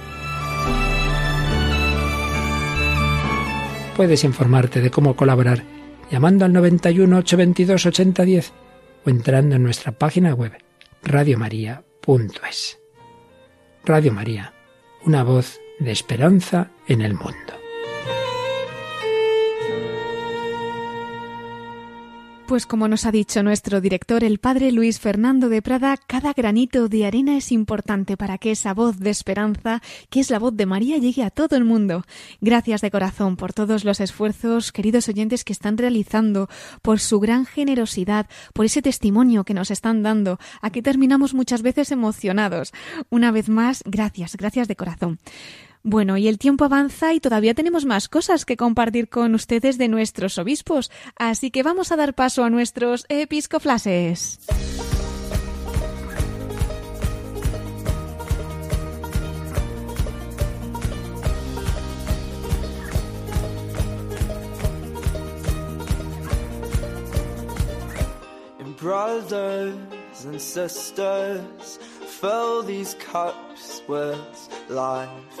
Puedes informarte de cómo colaborar llamando al 91 822 8010 o entrando en nuestra página web radiomaria.es. Radio María, una voz de esperanza en el mundo.
Pues como nos ha dicho nuestro director, el padre Luis Fernando de Prada, cada granito de arena es importante para que esa voz de esperanza, que es la voz de María, llegue a todo el mundo. Gracias de corazón por todos los esfuerzos, queridos oyentes, que están realizando, por su gran generosidad, por ese testimonio que nos están dando. Aquí terminamos muchas veces emocionados. Una vez más, gracias, gracias de corazón. Bueno, y el tiempo avanza y todavía tenemos más cosas que compartir con ustedes de nuestros obispos, así que vamos a dar paso a nuestros episcoflases.
Brothers and sisters, fill these cups with life.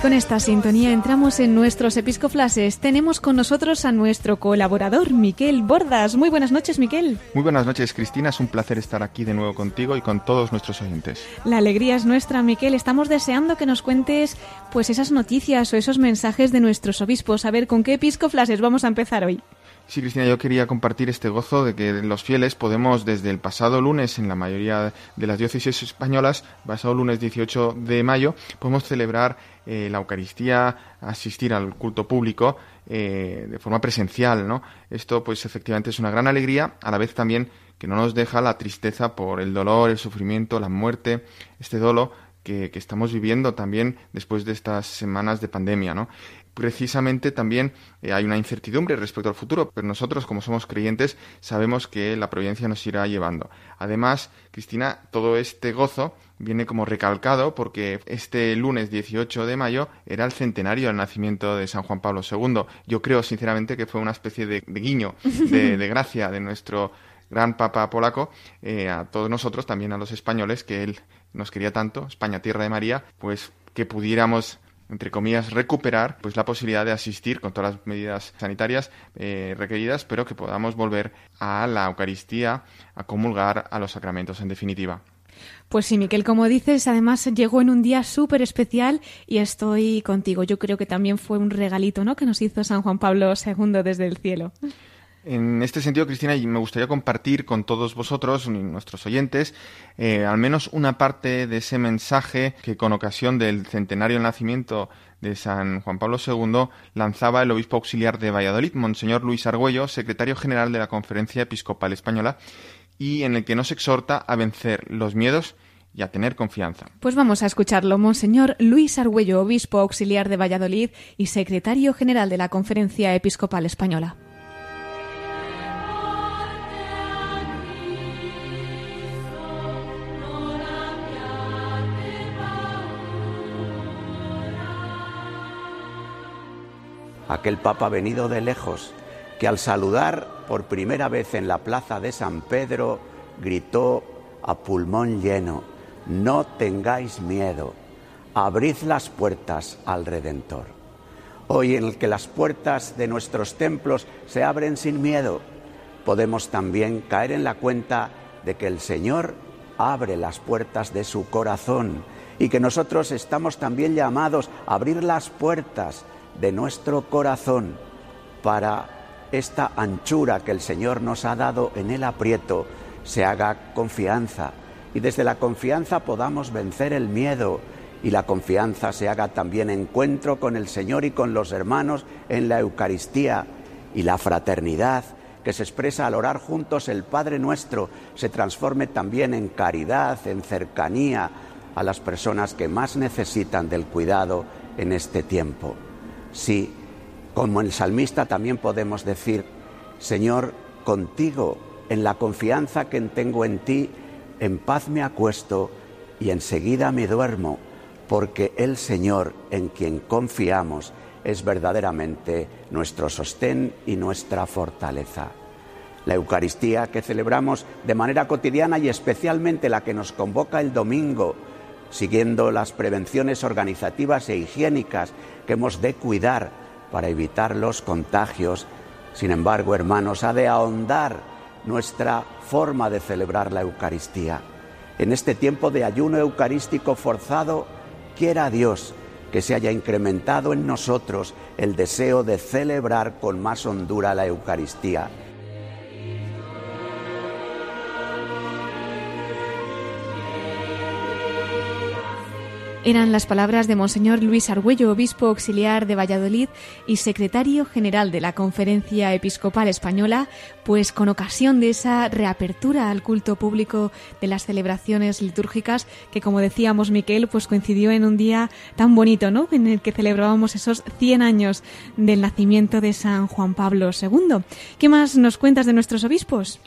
Con esta sintonía entramos en nuestros episcoflases. Tenemos con nosotros a nuestro colaborador, Miquel Bordas. Muy buenas noches, Miquel.
Muy buenas noches, Cristina. Es un placer estar aquí de nuevo contigo y con todos nuestros oyentes.
La alegría es nuestra, Miquel. Estamos deseando que nos cuentes pues esas noticias o esos mensajes de nuestros obispos. A ver, ¿con qué episcoflases vamos a empezar hoy?
Sí, Cristina, yo quería compartir este gozo de que los fieles podemos desde el pasado lunes en la mayoría de las diócesis españolas, pasado lunes 18 de mayo, podemos celebrar eh, la Eucaristía, asistir al culto público eh, de forma presencial, ¿no? Esto, pues, efectivamente es una gran alegría, a la vez también que no nos deja la tristeza por el dolor, el sufrimiento, la muerte, este dolo que, que estamos viviendo también después de estas semanas de pandemia, ¿no? Precisamente también eh, hay una incertidumbre respecto al futuro, pero nosotros, como somos creyentes, sabemos que la providencia nos irá llevando. Además, Cristina, todo este gozo viene como recalcado porque este lunes 18 de mayo era el centenario del nacimiento de San Juan Pablo II. Yo creo, sinceramente, que fue una especie de, guiño, [laughs] de, gracia de nuestro gran papa polaco eh, a todos nosotros, también a los españoles, que él nos quería tanto, España, tierra de María, pues que pudiéramos entre comillas, recuperar pues la posibilidad de asistir con todas las medidas sanitarias eh, requeridas, pero que podamos volver a la Eucaristía, a comulgar a los sacramentos en definitiva.
Pues sí, Miquel, como dices, además llegó en un día súper especial y estoy contigo. Yo creo que también fue un regalito ¿no? que nos hizo San Juan Pablo II desde el cielo.
En este sentido, Cristina, me gustaría compartir con todos vosotros, nuestros oyentes, eh, al menos una parte de ese mensaje que con ocasión del centenario del nacimiento de San Juan Pablo II lanzaba el obispo auxiliar de Valladolid, Monseñor Luis Argüello, secretario general de la Conferencia Episcopal Española, y en el que nos exhorta a vencer los miedos y a tener confianza.
Pues vamos a escucharlo, Monseñor Luis Argüello, obispo auxiliar de Valladolid y secretario general de la Conferencia Episcopal Española.
Aquel papa venido de lejos, que al saludar por primera vez en la plaza de San Pedro gritó a pulmón lleno, no tengáis miedo, abrid las puertas al Redentor. Hoy en el que las puertas de nuestros templos se abren sin miedo, podemos también caer en la cuenta de que el Señor abre las puertas de su corazón y que nosotros estamos también llamados a abrir las puertas de nuestro corazón para esta anchura que el Señor nos ha dado en el aprieto se haga confianza y desde la confianza podamos vencer el miedo y la confianza se haga también encuentro con el Señor y con los hermanos en la Eucaristía y la fraternidad que se expresa al orar juntos el Padre nuestro se transforme también en caridad, en cercanía a las personas que más necesitan del cuidado en este tiempo. Sí, como el salmista también podemos decir, Señor, contigo, en la confianza que tengo en ti, en paz me acuesto y enseguida me duermo, porque el Señor en quien confiamos es verdaderamente nuestro sostén y nuestra fortaleza. La Eucaristía que celebramos de manera cotidiana y especialmente la que nos convoca el domingo, siguiendo las prevenciones organizativas e higiénicas que hemos de cuidar para evitar los contagios. Sin embargo, hermanos, ha de ahondar nuestra forma de celebrar la Eucaristía. En este tiempo de ayuno eucarístico forzado, quiera Dios que se haya incrementado en nosotros el deseo de celebrar con más hondura la Eucaristía
Eran las palabras de Monseñor Luis Argüello, obispo auxiliar de Valladolid y secretario general de la Conferencia Episcopal Española, pues con ocasión de esa reapertura al culto público de las celebraciones litúrgicas, que como decíamos Miquel, pues coincidió en un día tan bonito, ¿no? En el que celebrábamos esos 100 años del nacimiento de San Juan Pablo II. ¿Qué más nos cuentas de nuestros obispos?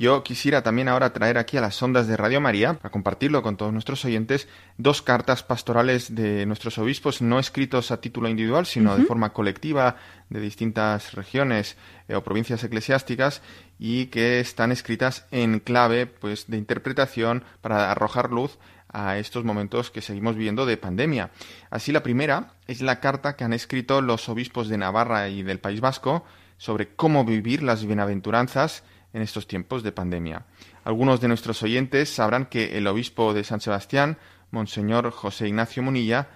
Yo quisiera también ahora traer aquí a las ondas de Radio María, para compartirlo con todos nuestros oyentes, dos cartas pastorales de nuestros obispos, no escritos a título individual, sino de forma colectiva de distintas regiones eh, o provincias eclesiásticas y que están escritas en clave pues, de interpretación para arrojar luz a estos momentos que seguimos viviendo de pandemia. Así, la primera es la carta que han escrito los obispos de Navarra y del País Vasco sobre cómo vivir las bienaventuranzas en estos tiempos de pandemia. Algunos de nuestros oyentes sabrán que el obispo de San Sebastián, Monseñor José Ignacio Munilla,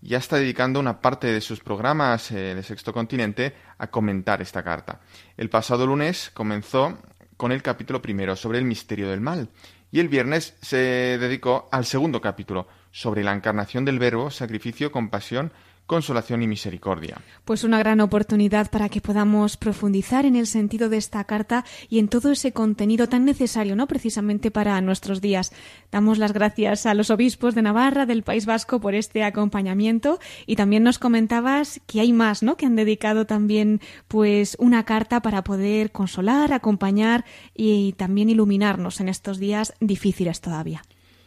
ya está dedicando una parte de sus programas eh, de Sexto Continente a comentar esta carta. El pasado lunes comenzó con el capítulo primero sobre el misterio del mal y el viernes se dedicó al segundo capítulo sobre la encarnación del Verbo, sacrificio, compasión consolación y misericordia.
Pues una gran oportunidad para que podamos profundizar en el sentido de esta carta y en todo ese contenido tan necesario, ¿no? Precisamente para nuestros días. Damos las gracias a los obispos de Navarra, del País Vasco, por este acompañamiento y también nos comentabas que hay más, ¿no? Que han dedicado también, pues, una carta para poder consolar, acompañar y también iluminarnos en estos días difíciles todavía.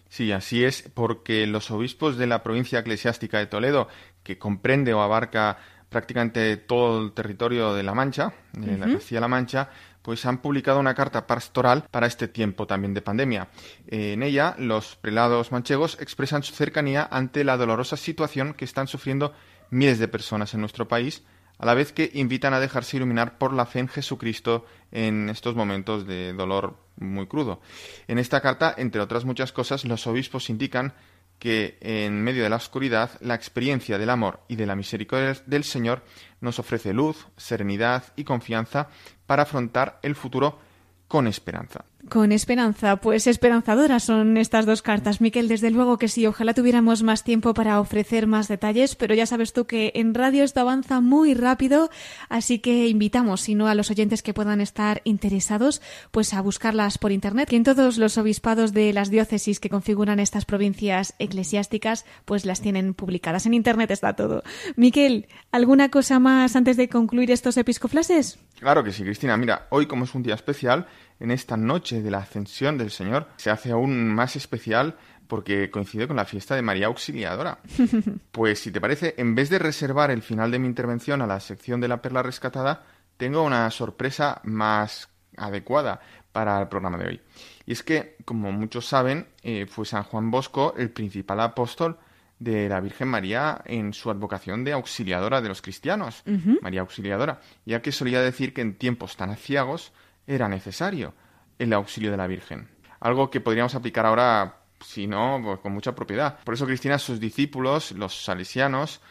Sí, así es, porque los obispos de la provincia eclesiástica de Toledo, que comprende o abarca prácticamente todo el territorio de La Mancha, de la Castilla-La Mancha, pues han publicado una carta pastoral para este tiempo también de pandemia. En ella, los prelados manchegos expresan su cercanía ante la dolorosa situación que están sufriendo miles de personas en nuestro país, a la vez que invitan a dejarse iluminar por la fe en Jesucristo en estos momentos de dolor muy crudo. En esta carta, entre otras muchas cosas, los obispos indican que en medio de la oscuridad la experiencia del amor y de la misericordia del Señor nos ofrece luz, serenidad y confianza para afrontar el futuro con esperanza.
Con esperanza, pues esperanzadoras son estas dos cartas. Miquel, desde luego que sí, ojalá tuviéramos más tiempo para ofrecer más detalles, pero ya sabes tú que en radio esto avanza muy rápido, así que invitamos, si no a los oyentes que puedan estar interesados, pues a buscarlas por internet, que en todos los obispados de las diócesis que configuran estas provincias eclesiásticas, pues las tienen publicadas. En internet está todo. Miquel, ¿alguna cosa más antes de concluir estos episcoflases?
Claro que sí, Cristina. Mira, hoy como es un día especial, en esta noche de la ascensión del Señor se hace aún más especial porque coincide con la fiesta de María Auxiliadora. [laughs] Pues si te parece, en vez de reservar el final de mi intervención a la sección de la perla rescatada, tengo una sorpresa más adecuada para el programa de hoy. Y es que, como muchos saben, eh, fue San Juan Bosco el principal apóstol de la Virgen María en su advocación de auxiliadora de los cristianos, María Auxiliadora, ya que solía decir que en tiempos tan aciagos era necesario el auxilio de la Virgen. Algo que podríamos aplicar ahora, si no, pues, con mucha propiedad. Por eso, Cristina, sus discípulos, los salesianos,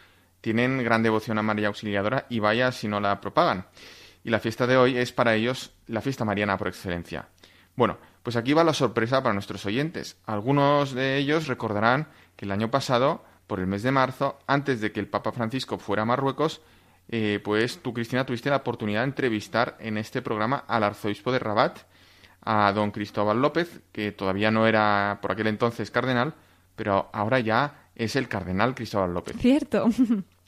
tienen gran devoción a María Auxiliadora y vaya si no la propagan. Y la fiesta de hoy es para ellos la fiesta mariana por excelencia. Bueno, pues aquí va la sorpresa para nuestros oyentes. Algunos de ellos recordarán que el año pasado, por el mes de marzo, antes de que el Papa Francisco fuera a Marruecos, eh, pues tú, Cristina, tuviste la oportunidad de entrevistar en este programa al arzobispo de Rabat, a don Cristóbal López, que todavía no era por aquel entonces cardenal, pero ahora ya es el cardenal Cristóbal López.
Cierto. [laughs]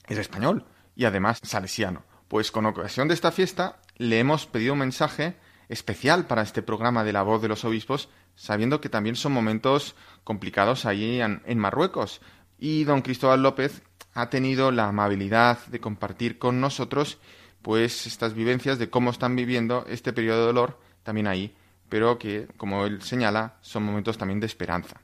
Es español y además salesiano. Pues con ocasión de esta fiesta le hemos pedido un mensaje especial para este programa de la voz de los obispos, sabiendo que también son momentos complicados allí en Marruecos. Y don Cristóbal López ha tenido la amabilidad de compartir con nosotros pues estas vivencias de cómo están viviendo este periodo de dolor también ahí, pero que, como él señala, son momentos también de esperanza.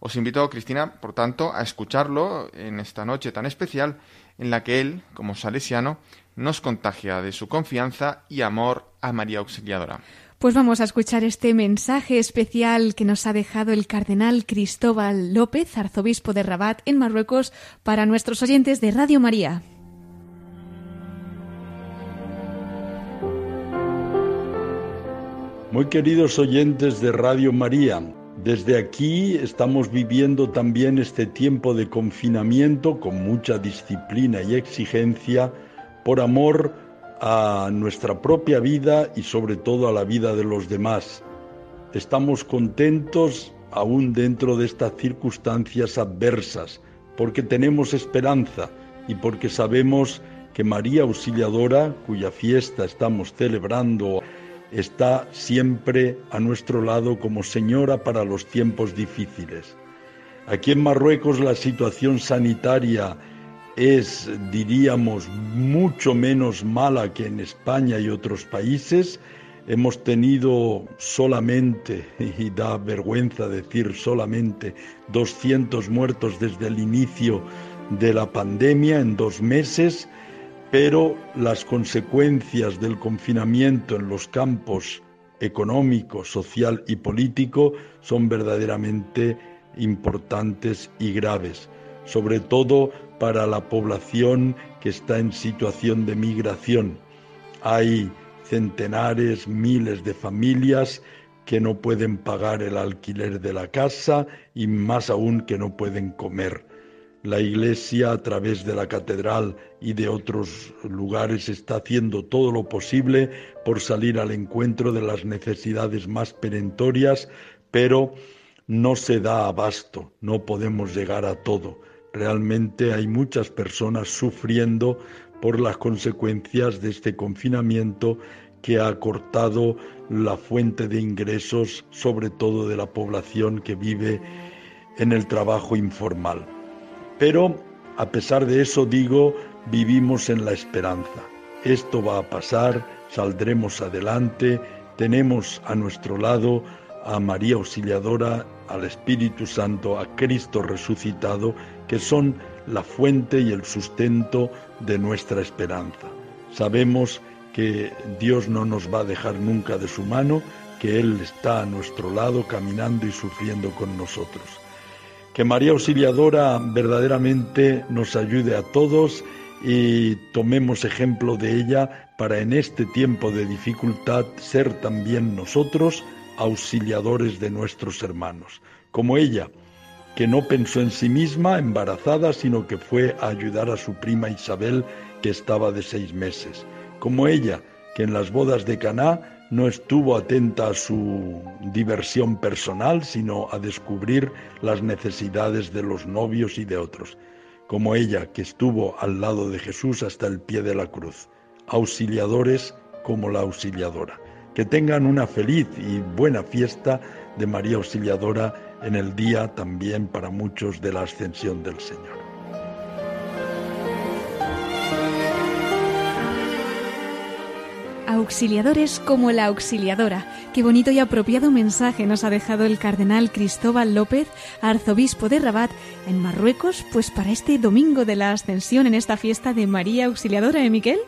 Os invito, Cristina, por tanto, a escucharlo en esta noche tan especial en la que él, como salesiano, nos contagia de su confianza y amor a María Auxiliadora.
Pues vamos a escuchar este mensaje especial que nos ha dejado el cardenal Cristóbal López, arzobispo de Rabat, en Marruecos, para nuestros oyentes de Radio María.
Muy queridos oyentes de Radio María, desde aquí estamos viviendo también este tiempo de confinamiento con mucha disciplina y exigencia por amor a nuestra propia vida y sobre todo a la vida de los demás. Estamos contentos aún dentro de estas circunstancias adversas, porque tenemos esperanza y porque sabemos que María Auxiliadora, cuya fiesta estamos celebrando, está siempre a nuestro lado como Señora para los tiempos difíciles. Aquí en Marruecos la situación sanitaria es, diríamos, mucho menos mala que en España y otros países. Hemos tenido solamente, [laughs] y da vergüenza decir solamente, 200 muertos desde el inicio de la pandemia en dos meses, pero las consecuencias del confinamiento en los campos económico, social y político son verdaderamente importantes y graves, sobre todo para la población que está en situación de migración. Hay centenares, miles de familias que no pueden pagar el alquiler de la casa y más aún que no pueden comer. La Iglesia, a través de la catedral y de otros lugares, está haciendo todo lo posible por salir al encuentro de las necesidades más perentorias, pero no se da abasto, no podemos llegar a todo. Realmente hay muchas personas sufriendo por las consecuencias de este confinamiento que ha cortado la fuente de ingresos, sobre todo de la población que vive en el trabajo informal. Pero, a pesar de eso, digo, vivimos en la esperanza. Esto va a pasar, saldremos adelante, tenemos a nuestro lado a María Auxiliadora, al Espíritu Santo, a Cristo resucitado, que son la fuente y el sustento de nuestra esperanza. Sabemos que Dios no nos va a dejar nunca de su mano, que Él está a nuestro lado caminando y sufriendo con nosotros. Que María Auxiliadora verdaderamente nos ayude a todos y tomemos ejemplo de ella para en este tiempo de dificultad ser también nosotros auxiliadores de nuestros hermanos, como ella, que no pensó en sí misma embarazada, sino que fue a ayudar a su prima Isabel, que estaba de seis meses, como ella, que en las bodas de Caná no estuvo atenta a su diversión personal, sino a descubrir las necesidades de los novios y de otros, como ella que estuvo al lado de Jesús hasta el pie de la cruz, auxiliadores como la auxiliadora. Que tengan una feliz y buena fiesta de María Auxiliadora en el día también para muchos de la ascensión del Señor.
auxiliadores como la auxiliadora. Qué bonito y apropiado mensaje nos ha dejado el cardenal Cristóbal López, arzobispo de Rabat, en Marruecos, pues para este domingo de la Ascensión en esta fiesta de María Auxiliadora, ¿eh, Miquel?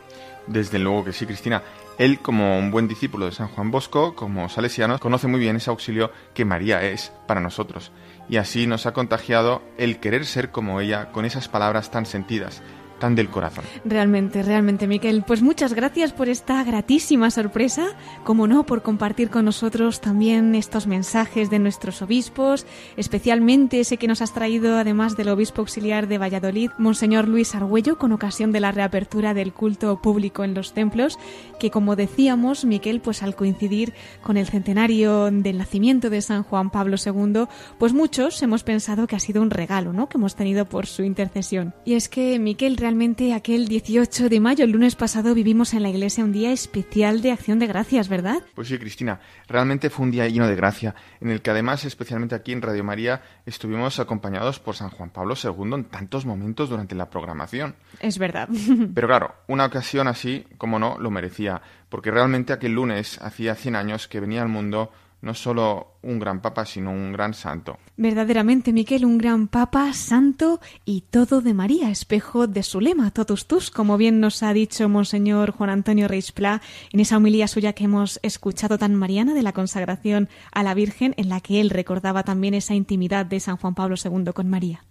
Desde luego que sí, Cristina. Él, como un buen discípulo de San Juan Bosco, como salesiano, conoce muy bien ese auxilio que María es para nosotros. Y así nos ha contagiado el querer ser como ella con esas palabras tan sentidas, tan del corazón.
Realmente, realmente, Miquel. Pues muchas gracias por esta gratísima sorpresa, como no, por compartir con nosotros también estos mensajes de nuestros obispos, especialmente ese que nos has traído, además del obispo auxiliar de Valladolid, Monseñor Luis Argüello, con ocasión de la reapertura del culto público en los templos, que como decíamos, Miquel, pues al coincidir con el centenario del nacimiento de San Juan Pablo II, pues muchos hemos pensado que ha sido un regalo, ¿no?, que hemos tenido por su intercesión. Y es que, Miquel, realmente realmente aquel 18 de mayo, el lunes pasado, vivimos en la iglesia un día especial de acción de gracias, ¿verdad?
Pues sí, Cristina, realmente fue un día lleno de gracia, en el que además, especialmente aquí en Radio María, estuvimos acompañados por San Juan Pablo II en tantos momentos durante la programación.
Es verdad. [laughs]
Pero claro, una ocasión así, como no, lo merecía, porque realmente aquel lunes hacía 100 años que venía al mundo no solo un gran papa, sino un gran santo.
Verdaderamente, Miquel, un gran papa, santo y todo de María, espejo de su lema, totus tus, como bien nos ha dicho Monseñor Juan Antonio Reisplá en esa homilía suya que hemos escuchado tan mariana de la consagración a la Virgen, en la que él recordaba también esa intimidad de San Juan Pablo II con María.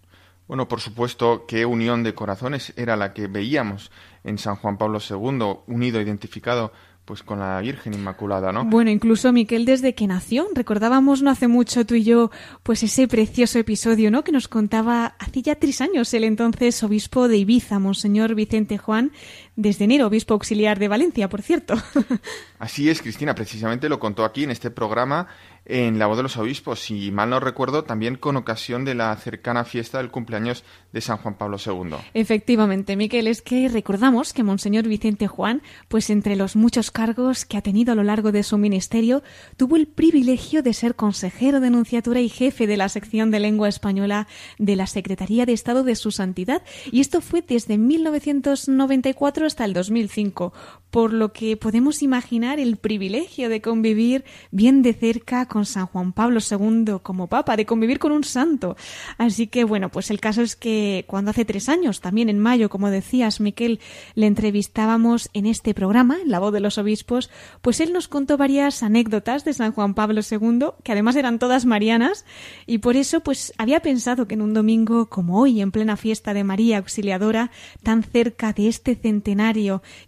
Bueno, por supuesto, qué unión de corazones era la que veíamos en San Juan Pablo II, unido, identificado pues con la Virgen Inmaculada, ¿no?
Bueno, incluso Miquel desde que nació, recordábamos no hace mucho tú y yo, pues ese precioso episodio, ¿no? Que nos contaba hace ya tres años el entonces obispo de Ibiza, Monseñor Vicente Juan, desde enero, obispo auxiliar de Valencia, por cierto. [laughs]
Así es, Cristina, precisamente lo contó aquí en este programa en la voz de los obispos, si mal no recuerdo, también con ocasión de la cercana fiesta del cumpleaños de San Juan Pablo II.
Efectivamente, Miquel, es que recordamos que Monseñor Vicente Juan, pues entre los muchos cargos que ha tenido a lo largo de su ministerio, tuvo el privilegio de ser consejero de Nunciatura y jefe de la sección de lengua española de la Secretaría de Estado de su Santidad, y esto fue desde 1994 2004 hasta el 2005, por lo que podemos imaginar el privilegio de convivir bien de cerca con San Juan Pablo II como Papa, de convivir con un santo. Así que bueno, pues el caso es que cuando hace tres años, también en mayo, como decías, Miquel, le entrevistábamos en este programa, en La Voz de los Obispos, pues él nos contó varias anécdotas de San Juan Pablo II, que además eran todas marianas, y por eso pues había pensado que en un domingo como hoy, en plena fiesta de María Auxiliadora, tan cerca de este centenario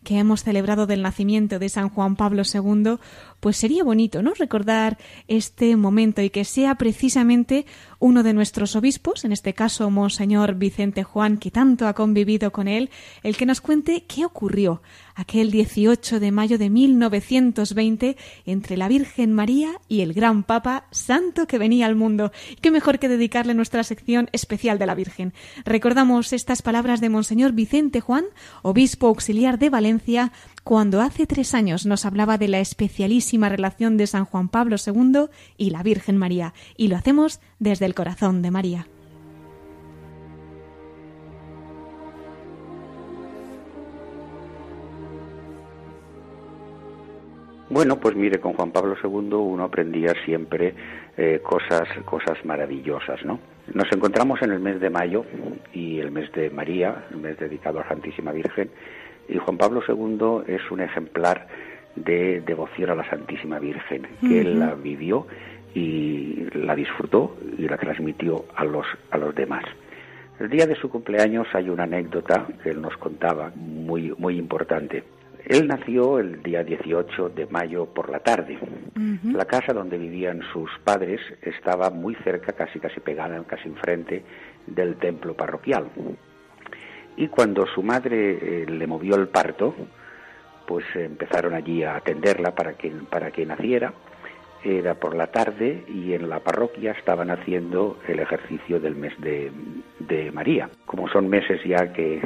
que hemos celebrado del nacimiento de San Juan Pablo II, pues sería bonito, ¿no? Recordar este momento y que sea precisamente uno de nuestros obispos, en este caso Monseñor Vicente Juan, que tanto ha convivido con él, el que nos cuente qué ocurrió aquel 18 de mayo de 1920 entre la Virgen María y el gran Papa Santo que venía al mundo. Qué mejor que dedicarle nuestra sección especial de la Virgen. Recordamos estas palabras de Monseñor Vicente Juan, obispo auxiliar de Valencia, cuando hace tres años nos hablaba de la especialísima relación de San Juan Pablo II y la Virgen María, y lo hacemos desde el corazón de María.
Bueno, pues mire, con Juan Pablo II uno aprendía siempre eh, cosas, cosas maravillosas, ¿no? Nos encontramos en el mes de mayo y el mes de María, el mes dedicado a la Santísima Virgen, y Juan Pablo II es un ejemplar de devoción a la Santísima Virgen, que él la vivió y la disfrutó y la transmitió a los, a los demás. El día de su cumpleaños hay una anécdota que él nos contaba muy, muy importante. Él nació el día 18 de mayo por la tarde. La casa donde vivían sus padres estaba muy cerca, casi casi pegada, casi enfrente del templo parroquial. Y cuando su madre eh, le movió el parto, pues empezaron allí a atenderla para que, para que naciera. Era por la tarde y en la parroquia estaban haciendo el ejercicio del mes de, de María. Como son meses ya que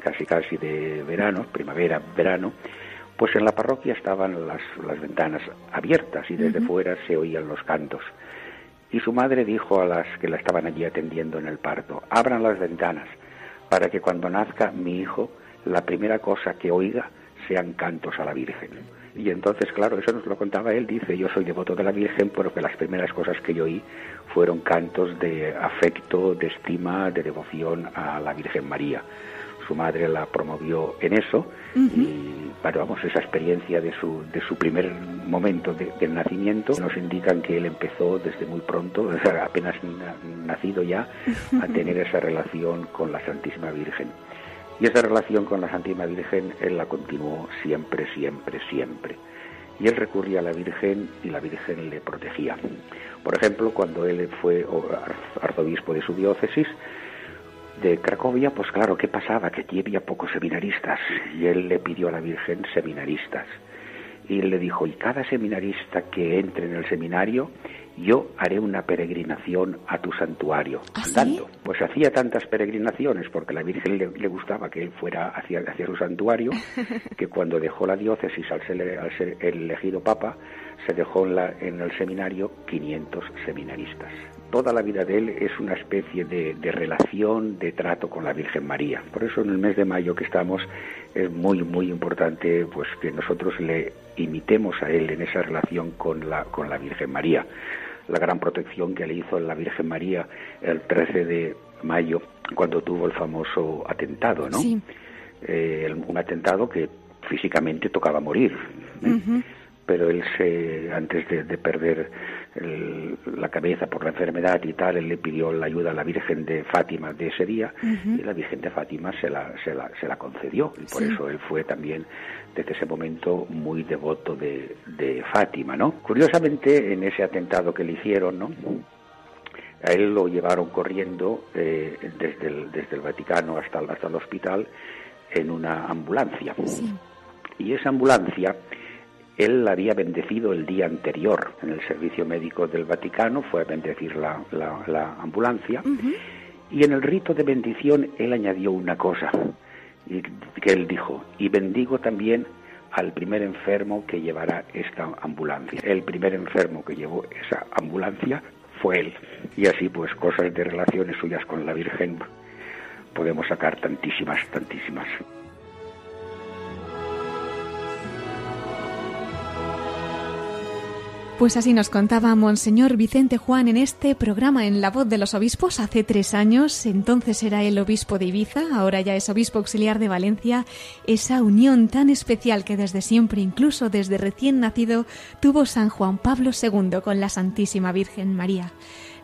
casi casi de verano, primavera, verano, pues en la parroquia estaban las, las ventanas abiertas y desde fuera se oían los cantos. Y su madre dijo a las que la estaban allí atendiendo en el parto, abran las ventanas para que cuando nazca mi hijo, la primera cosa que oiga sean cantos a la Virgen. Y entonces, claro, eso nos lo contaba él, dice, yo soy devoto de la Virgen, porque las primeras cosas que yo oí fueron cantos de afecto, de estima, de devoción a la Virgen María. Su madre la promovió en eso y, bueno, vamos, esa experiencia de su, de su primer momento de, del nacimiento nos indican que él empezó desde muy pronto, [laughs] apenas nacido ya, a tener esa relación con la Santísima Virgen. Y esa relación con la Santísima Virgen él la continuó siempre, siempre, siempre. Y él recurría a la Virgen y la Virgen le protegía. Por ejemplo, cuando él fue arzobispo de su diócesis, de Cracovia, pues claro, ¿qué pasaba? Que allí había pocos seminaristas y él le pidió a la Virgen seminaristas. Y él le dijo, y cada seminarista que entre en el seminario, yo haré una peregrinación a tu santuario,
¿Ah,
andando. Pues hacía tantas peregrinaciones porque a la Virgen le, le gustaba que él fuera hacia, hacia, su santuario, [laughs] que cuando dejó la diócesis al ser, al ser elegido papa, se dejó en, la, en el seminario 500 seminaristas toda la vida de él es una especie de, de, relación, de trato con la Virgen María. Por eso en el mes de mayo que estamos es muy, muy importante pues que nosotros le imitemos a él en esa relación con la, con la Virgen María. La gran protección que le hizo la Virgen María el 13 de mayo cuando tuvo el famoso atentado, ¿no?
Sí.
Eh, un atentado que físicamente tocaba morir. ¿eh? Uh -huh pero él se, antes de, de perder el, la cabeza por la enfermedad y tal, él le pidió la ayuda a la Virgen de Fátima de ese día uh -huh. y la Virgen de Fátima se la, se la, se la concedió y por sí. eso él fue también desde ese momento muy devoto de, de Fátima, ¿no? Curiosamente, en ese atentado que le hicieron, ¿no? A él lo llevaron corriendo eh, desde, el, desde el Vaticano hasta, hasta el hospital en una ambulancia.
Sí.
Y esa ambulancia él la había bendecido el día anterior en el servicio médico del Vaticano, fue a bendecir la, la, la ambulancia, uh -huh. y en el rito de bendición él añadió una cosa, y, que él dijo, y bendigo también al primer enfermo que llevará esta ambulancia. El primer enfermo que llevó esa ambulancia fue él. Y así pues cosas de relaciones suyas con la Virgen podemos sacar tantísimas, tantísimas.
Pues así nos contaba Monseñor Vicente Juan en este programa en La Voz de los Obispos hace tres años. Entonces era el obispo de Ibiza, ahora ya es obispo auxiliar de Valencia. Esa unión tan especial que desde siempre, incluso desde recién nacido, tuvo San Juan Pablo II con la Santísima Virgen María.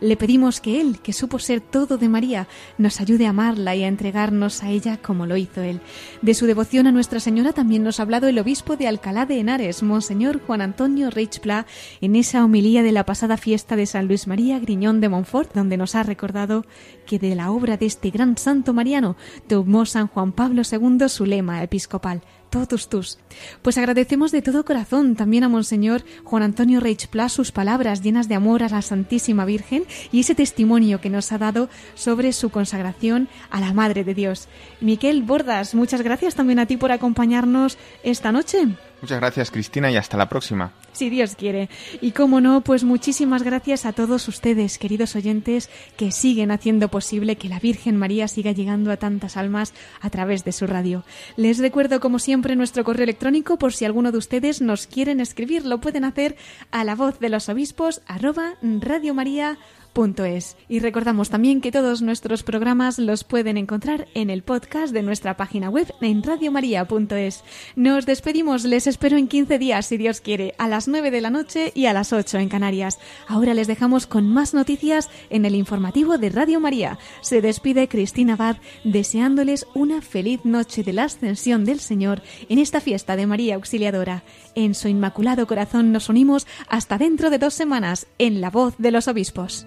Le pedimos que Él, que supo ser todo de María, nos ayude a amarla y a entregarnos a ella como lo hizo Él. De su devoción a Nuestra Señora también nos ha hablado el obispo de Alcalá de Henares, Monseñor Juan Antonio Reichpla, en esa homilía de la pasada fiesta de San Luis María Griñón de Montfort, donde nos ha recordado que de la obra de este gran santo mariano tomó San Juan Pablo II su lema episcopal, tus. Pues agradecemos de todo corazón también a Monseñor Juan Antonio Reichplas sus palabras llenas de amor a la Santísima Virgen y ese testimonio que nos ha dado sobre su consagración a la Madre de Dios. Miquel Bordas, muchas gracias también a ti por acompañarnos esta noche.
Muchas gracias Cristina y hasta la próxima.
Si Dios quiere. Y como no, pues muchísimas gracias a todos ustedes, queridos oyentes, que siguen haciendo posible que la Virgen María siga llegando a tantas almas a través de su radio. Les recuerdo, como siempre, nuestro correo electrónico por si alguno de ustedes nos quieren escribir. Lo pueden hacer a la voz de los obispos arroba radiomaria.com es. Y recordamos también que todos nuestros programas los pueden encontrar en el podcast de nuestra página web en radiomaria.es. Nos despedimos, les espero en 15 días, si Dios quiere, a las 9 de la noche y a las 8 en Canarias. Ahora les dejamos con más noticias en el informativo de Radio María. Se despide Cristina Abad deseándoles una feliz noche de la ascensión del Señor en esta fiesta de María Auxiliadora. En su inmaculado corazón nos unimos hasta dentro de dos semanas en La Voz de los Obispos.